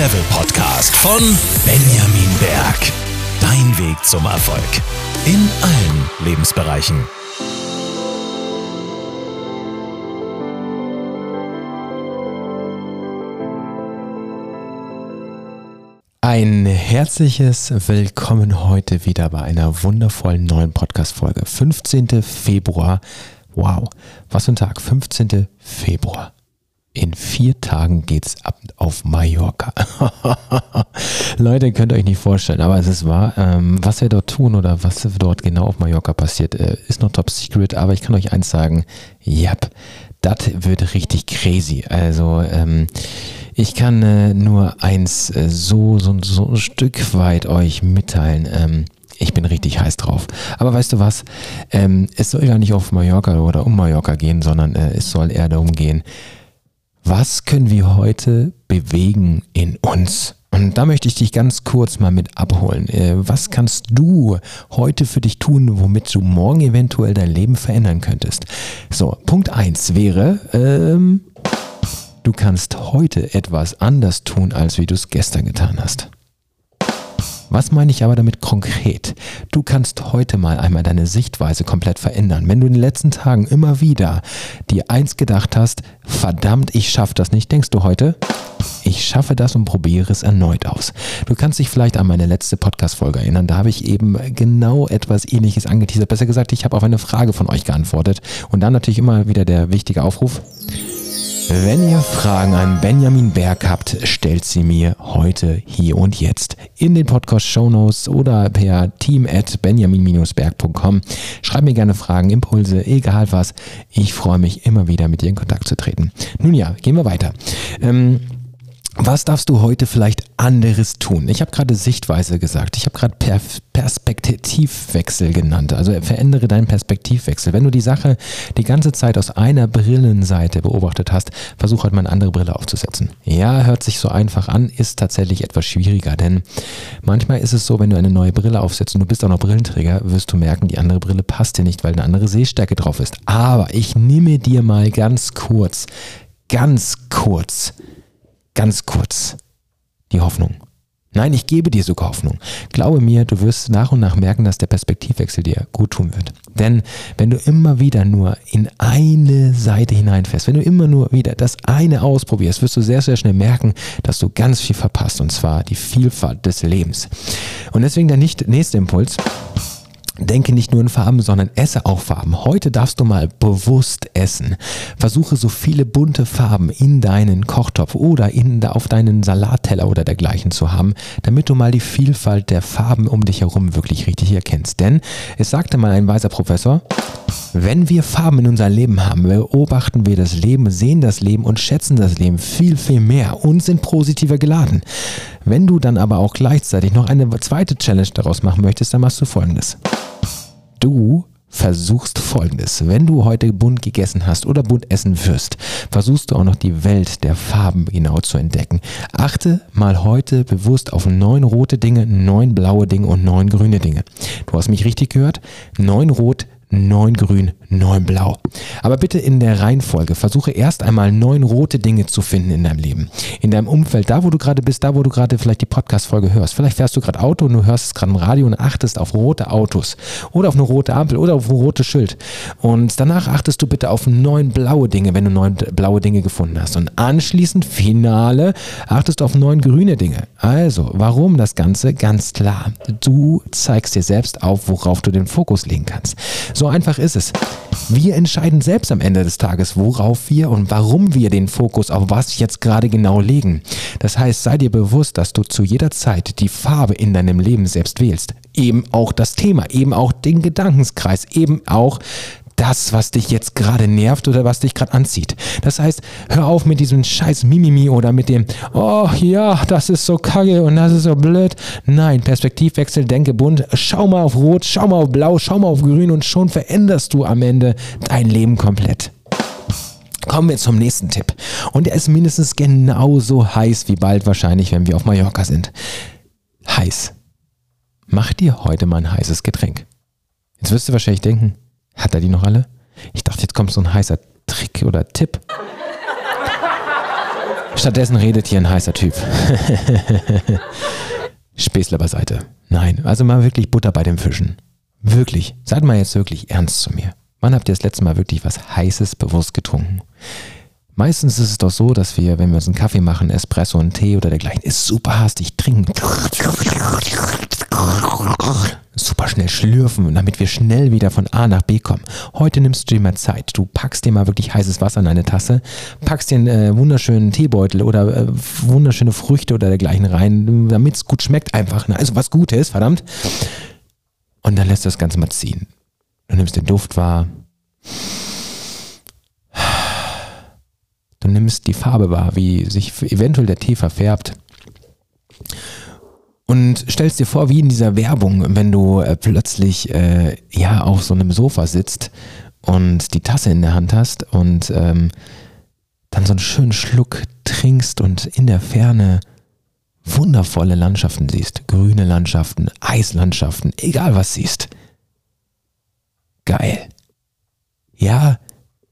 Level Podcast von Benjamin Berg. Dein Weg zum Erfolg. In allen Lebensbereichen. Ein herzliches Willkommen heute wieder bei einer wundervollen neuen Podcast-Folge. 15. Februar. Wow, was für ein Tag. 15. Februar. In vier Tagen geht's ab auf Mallorca. Leute, könnt ihr euch nicht vorstellen, aber es ist wahr. Ähm, was wir dort tun oder was dort genau auf Mallorca passiert, äh, ist noch top secret, aber ich kann euch eins sagen, yep, das wird richtig crazy. Also, ähm, ich kann äh, nur eins äh, so, so, so ein Stück weit euch mitteilen. Ähm, ich bin richtig heiß drauf. Aber weißt du was? Ähm, es soll gar nicht auf Mallorca oder um Mallorca gehen, sondern äh, es soll eher darum gehen, was können wir heute bewegen in uns? Und da möchte ich dich ganz kurz mal mit abholen. Äh, was kannst du heute für dich tun, womit du morgen eventuell dein Leben verändern könntest? So, Punkt 1 wäre, ähm, du kannst heute etwas anders tun, als wie du es gestern getan hast. Was meine ich aber damit konkret? Du kannst heute mal einmal deine Sichtweise komplett verändern. Wenn du in den letzten Tagen immer wieder dir eins gedacht hast, verdammt, ich schaffe das nicht, denkst du heute, ich schaffe das und probiere es erneut aus. Du kannst dich vielleicht an meine letzte Podcast-Folge erinnern. Da habe ich eben genau etwas ähnliches angeteasert. Besser gesagt, ich habe auf eine Frage von euch geantwortet. Und dann natürlich immer wieder der wichtige Aufruf. Wenn ihr Fragen an Benjamin Berg habt, stellt sie mir heute, hier und jetzt in den Podcast Show Notes oder per team at benjamin-berg.com. Schreibt mir gerne Fragen, Impulse, egal was. Ich freue mich immer wieder mit dir in Kontakt zu treten. Nun ja, gehen wir weiter. Ähm, was darfst du heute vielleicht anderes tun? Ich habe gerade Sichtweise gesagt. Ich habe gerade per Perspektivwechsel genannt. Also verändere deinen Perspektivwechsel. Wenn du die Sache die ganze Zeit aus einer Brillenseite beobachtet hast, versuch halt mal eine andere Brille aufzusetzen. Ja, hört sich so einfach an, ist tatsächlich etwas schwieriger, denn manchmal ist es so, wenn du eine neue Brille aufsetzt und du bist auch noch Brillenträger, wirst du merken, die andere Brille passt dir nicht, weil eine andere Sehstärke drauf ist. Aber ich nehme dir mal ganz kurz, ganz kurz ganz kurz die Hoffnung. Nein, ich gebe dir sogar Hoffnung. Glaube mir, du wirst nach und nach merken, dass der Perspektivwechsel dir gut tun wird. Denn wenn du immer wieder nur in eine Seite hineinfährst, wenn du immer nur wieder das eine ausprobierst, wirst du sehr, sehr schnell merken, dass du ganz viel verpasst. Und zwar die Vielfalt des Lebens. Und deswegen der nächste Impuls. Denke nicht nur in Farben, sondern esse auch Farben. Heute darfst du mal bewusst essen. Versuche so viele bunte Farben in deinen Kochtopf oder in, auf deinen Salatteller oder dergleichen zu haben, damit du mal die Vielfalt der Farben um dich herum wirklich richtig erkennst. Denn es sagte mal ein weiser Professor, wenn wir Farben in unserem Leben haben, beobachten wir das Leben, sehen das Leben und schätzen das Leben viel, viel mehr und sind positiver geladen. Wenn du dann aber auch gleichzeitig noch eine zweite Challenge daraus machen möchtest, dann machst du folgendes du versuchst folgendes. Wenn du heute bunt gegessen hast oder bunt essen wirst, versuchst du auch noch die Welt der Farben genau zu entdecken. Achte mal heute bewusst auf neun rote Dinge, neun blaue Dinge und neun grüne Dinge. Du hast mich richtig gehört. Neun rot, neun grün, neun blau. Aber bitte in der Reihenfolge. Versuche erst einmal neun rote Dinge zu finden in deinem Leben. In deinem Umfeld, da wo du gerade bist, da wo du gerade vielleicht die Podcast-Folge hörst. Vielleicht fährst du gerade Auto und du hörst es gerade im Radio und achtest auf rote Autos oder auf eine rote Ampel oder auf ein rotes Schild. Und danach achtest du bitte auf neun blaue Dinge, wenn du neun blaue Dinge gefunden hast. Und anschließend, Finale, achtest du auf neun grüne Dinge. Also, warum das Ganze? Ganz klar. Du zeigst dir selbst auf, worauf du den Fokus legen kannst. So einfach ist es. Wir entscheiden selbst am Ende des Tages, worauf wir und warum wir den Fokus auf was jetzt gerade genau legen. Das heißt, sei dir bewusst, dass du zu jeder Zeit die Farbe in deinem Leben selbst wählst. Eben auch das Thema, eben auch den Gedankenskreis, eben auch das, was dich jetzt gerade nervt oder was dich gerade anzieht. Das heißt, hör auf mit diesem scheiß Mimimi oder mit dem, oh ja, das ist so kacke und das ist so blöd. Nein, Perspektivwechsel, denke bunt, schau mal auf Rot, schau mal auf Blau, schau mal auf Grün und schon veränderst du am Ende dein Leben komplett. Kommen wir zum nächsten Tipp. Und der ist mindestens genauso heiß wie bald wahrscheinlich, wenn wir auf Mallorca sind. Heiß. Mach dir heute mal ein heißes Getränk. Jetzt wirst du wahrscheinlich denken, hat er die noch alle? Ich dachte, jetzt kommt so ein heißer Trick oder Tipp. Stattdessen redet hier ein heißer Typ. Späßler beiseite. Nein, also mal wirklich Butter bei den Fischen. Wirklich. Seid mal jetzt wirklich ernst zu mir. Wann habt ihr das letzte Mal wirklich was Heißes bewusst getrunken? Meistens ist es doch so, dass wir, wenn wir uns einen Kaffee machen, Espresso, einen Tee oder dergleichen, ist super hastig trinken. Super schnell schlürfen, damit wir schnell wieder von A nach B kommen. Heute nimmst du dir mal Zeit. Du packst dir mal wirklich heißes Wasser in eine Tasse, packst dir einen äh, wunderschönen Teebeutel oder äh, wunderschöne Früchte oder dergleichen rein, damit es gut schmeckt einfach. Also was Gutes, verdammt. Und dann lässt du das Ganze mal ziehen. Du nimmst den Duft wahr. Du nimmst die Farbe wahr, wie sich eventuell der Tee verfärbt. Und stellst dir vor, wie in dieser Werbung, wenn du äh, plötzlich äh, ja auf so einem Sofa sitzt und die Tasse in der Hand hast und ähm, dann so einen schönen Schluck trinkst und in der Ferne wundervolle Landschaften siehst. Grüne Landschaften, Eislandschaften, egal was siehst. Geil. Ja,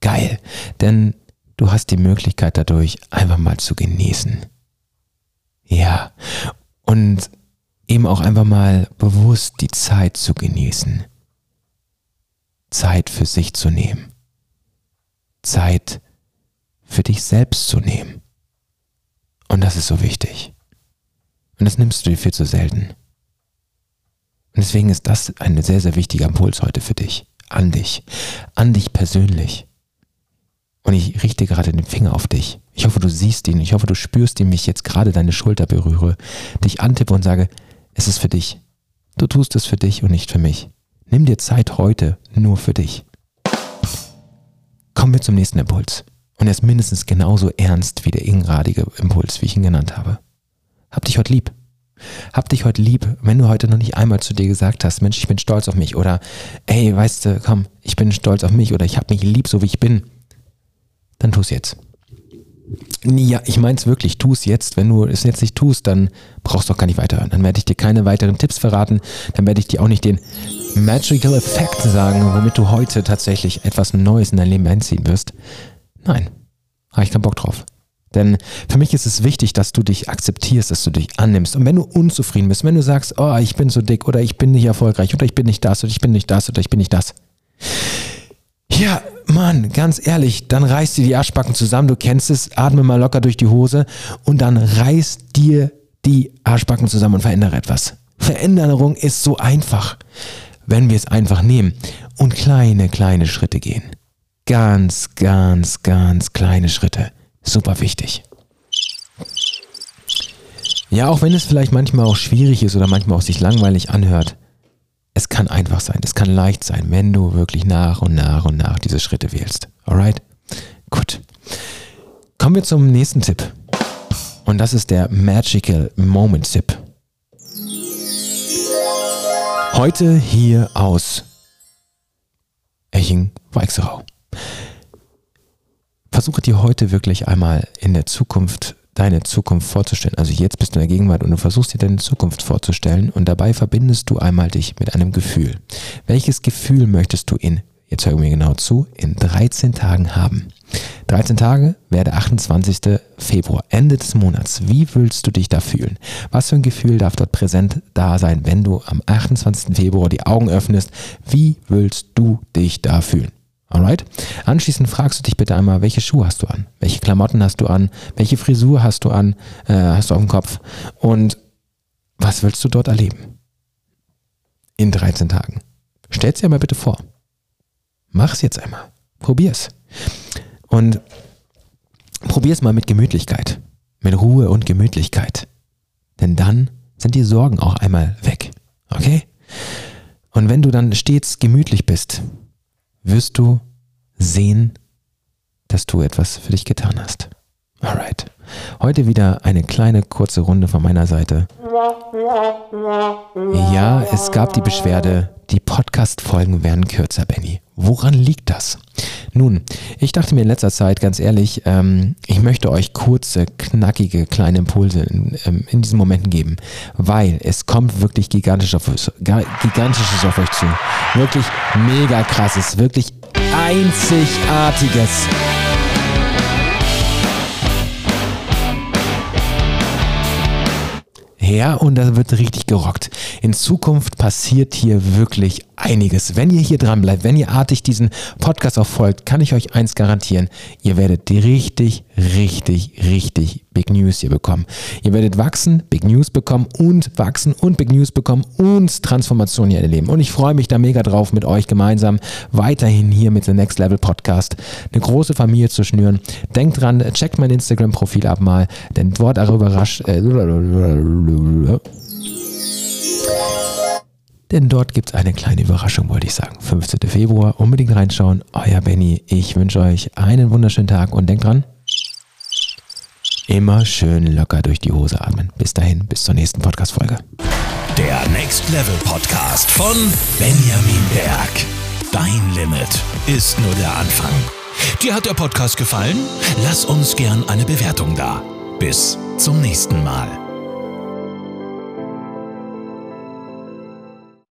geil. Denn du hast die Möglichkeit dadurch einfach mal zu genießen. Ja. Und eben auch einfach mal bewusst die Zeit zu genießen. Zeit für sich zu nehmen. Zeit für dich selbst zu nehmen. Und das ist so wichtig. Und das nimmst du dir viel zu selten. Und deswegen ist das ein sehr, sehr wichtiger Impuls heute für dich. An dich. An dich persönlich. Und ich richte gerade den Finger auf dich. Ich hoffe, du siehst ihn. Ich hoffe, du spürst ihn, mich jetzt gerade deine Schulter berühre, dich antippe und sage, es ist für dich. Du tust es für dich und nicht für mich. Nimm dir Zeit heute nur für dich. Kommen wir zum nächsten Impuls. Und er ist mindestens genauso ernst wie der ingradige Impuls, wie ich ihn genannt habe. Hab dich heute lieb. Hab dich heute lieb, wenn du heute noch nicht einmal zu dir gesagt hast, Mensch, ich bin stolz auf mich oder hey, weißt du, komm, ich bin stolz auf mich oder ich hab mich lieb, so wie ich bin. Dann tu es jetzt. Ja, ich meine es wirklich, tu es jetzt. Wenn du es jetzt nicht tust, dann brauchst du auch gar nicht weiterhören. Dann werde ich dir keine weiteren Tipps verraten. Dann werde ich dir auch nicht den Magical Effect sagen, womit du heute tatsächlich etwas Neues in dein Leben einziehen wirst. Nein, habe ich keinen Bock drauf. Denn für mich ist es wichtig, dass du dich akzeptierst, dass du dich annimmst. Und wenn du unzufrieden bist, wenn du sagst, oh, ich bin so dick oder ich bin nicht erfolgreich oder ich bin nicht das oder ich bin nicht das oder ich bin nicht das. Ja, Mann, ganz ehrlich, dann reißt dir die Arschbacken zusammen, du kennst es, atme mal locker durch die Hose und dann reißt dir die Arschbacken zusammen und verändere etwas. Veränderung ist so einfach, wenn wir es einfach nehmen und kleine, kleine Schritte gehen. Ganz, ganz, ganz kleine Schritte super wichtig. Ja, auch wenn es vielleicht manchmal auch schwierig ist oder manchmal auch sich langweilig anhört, kann einfach sein, es kann leicht sein, wenn du wirklich nach und nach und nach diese Schritte wählst. Alright? Gut. Kommen wir zum nächsten Tipp. Und das ist der Magical Moment Tipp. Heute hier aus Eching-Weichserau versuche dir heute wirklich einmal in der Zukunft deine Zukunft vorzustellen. Also jetzt bist du in der Gegenwart und du versuchst dir deine Zukunft vorzustellen und dabei verbindest du einmal dich mit einem Gefühl. Welches Gefühl möchtest du in, jetzt hör mir genau zu, in 13 Tagen haben? 13 Tage wäre der 28. Februar, Ende des Monats. Wie willst du dich da fühlen? Was für ein Gefühl darf dort präsent da sein, wenn du am 28. Februar die Augen öffnest? Wie willst du dich da fühlen? Alright? Anschließend fragst du dich bitte einmal, welche Schuhe hast du an? Welche Klamotten hast du an? Welche Frisur hast du an? Äh, hast du auf dem Kopf? Und was willst du dort erleben? In 13 Tagen. Stell's dir mal bitte vor. Mach's jetzt einmal. Probier's. Und probier's mal mit Gemütlichkeit. Mit Ruhe und Gemütlichkeit. Denn dann sind die Sorgen auch einmal weg. Okay? Und wenn du dann stets gemütlich bist, wirst du sehen, dass du etwas für dich getan hast. Alright. Heute wieder eine kleine kurze Runde von meiner Seite. Ja, es gab die Beschwerde, die Podcast-Folgen werden kürzer, Benny. Woran liegt das? Nun, ich dachte mir in letzter Zeit, ganz ehrlich, ähm, ich möchte euch kurze, knackige, kleine Impulse in, ähm, in, diesen Momenten geben, weil es kommt wirklich gigantisch auf, gigantisches auf euch zu. Wirklich mega krasses, wirklich einzigartiges. her und da wird richtig gerockt. In Zukunft passiert hier wirklich einiges. Wenn ihr hier dran bleibt, wenn ihr artig diesen Podcast auch folgt, kann ich euch eins garantieren. Ihr werdet richtig, richtig, richtig Big News hier bekommen. Ihr werdet wachsen, Big News bekommen und wachsen und Big News bekommen und Transformation hier erleben. Und ich freue mich da mega drauf, mit euch gemeinsam weiterhin hier mit The Next Level Podcast eine große Familie zu schnüren. Denkt dran, checkt mein Instagram-Profil ab mal, denn dort darüber rasch. Äh, denn dort gibt es eine kleine Überraschung, wollte ich sagen. 15. Februar, unbedingt reinschauen. Euer Benny, ich wünsche euch einen wunderschönen Tag und denkt dran, immer schön locker durch die Hose atmen. Bis dahin, bis zur nächsten Podcast-Folge. Der Next Level Podcast von Benjamin Berg. Dein Limit ist nur der Anfang. Dir hat der Podcast gefallen? Lass uns gern eine Bewertung da. Bis zum nächsten Mal.